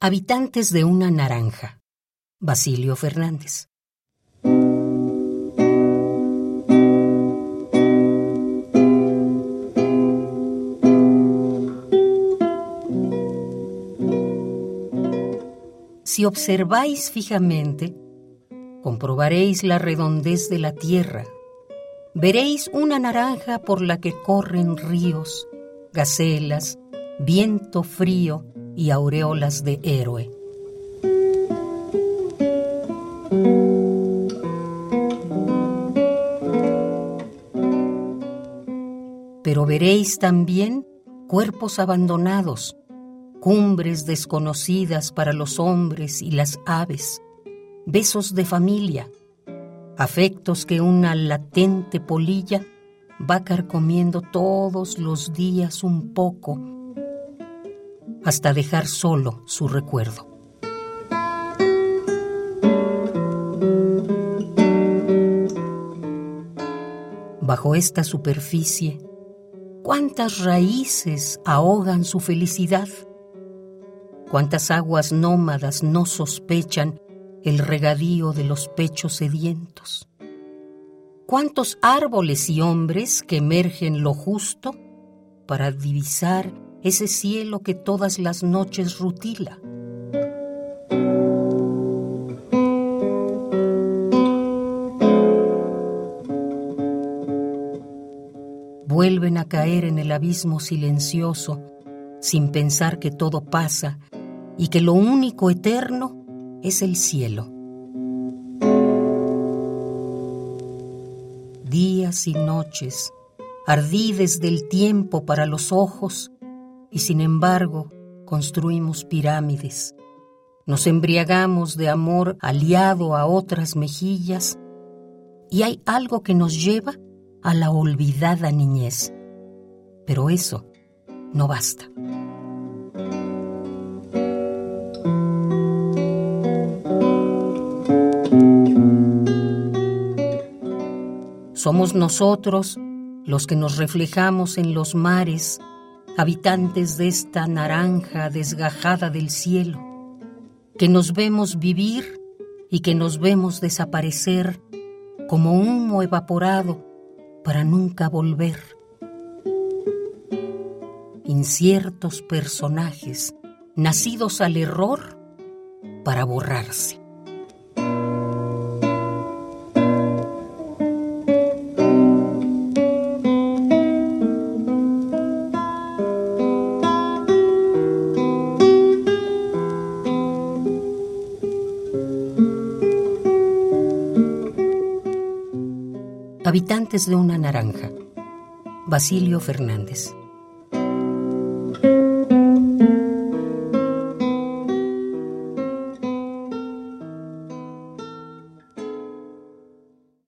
Habitantes de una naranja. Basilio Fernández. Si observáis fijamente, comprobaréis la redondez de la tierra. Veréis una naranja por la que corren ríos, gacelas, viento frío y aureolas de héroe. Pero veréis también cuerpos abandonados, cumbres desconocidas para los hombres y las aves, besos de familia, afectos que una latente polilla va carcomiendo todos los días un poco hasta dejar solo su recuerdo. Bajo esta superficie, cuántas raíces ahogan su felicidad, cuántas aguas nómadas no sospechan el regadío de los pechos sedientos, cuántos árboles y hombres que emergen lo justo para divisar ese cielo que todas las noches rutila. Vuelven a caer en el abismo silencioso sin pensar que todo pasa y que lo único eterno es el cielo. Días y noches, ardides del tiempo para los ojos, y sin embargo construimos pirámides. Nos embriagamos de amor aliado a otras mejillas y hay algo que nos lleva a la olvidada niñez. Pero eso no basta. Somos nosotros los que nos reflejamos en los mares habitantes de esta naranja desgajada del cielo, que nos vemos vivir y que nos vemos desaparecer como humo evaporado para nunca volver. Inciertos personajes nacidos al error para borrarse. Habitantes de una naranja. Basilio Fernández.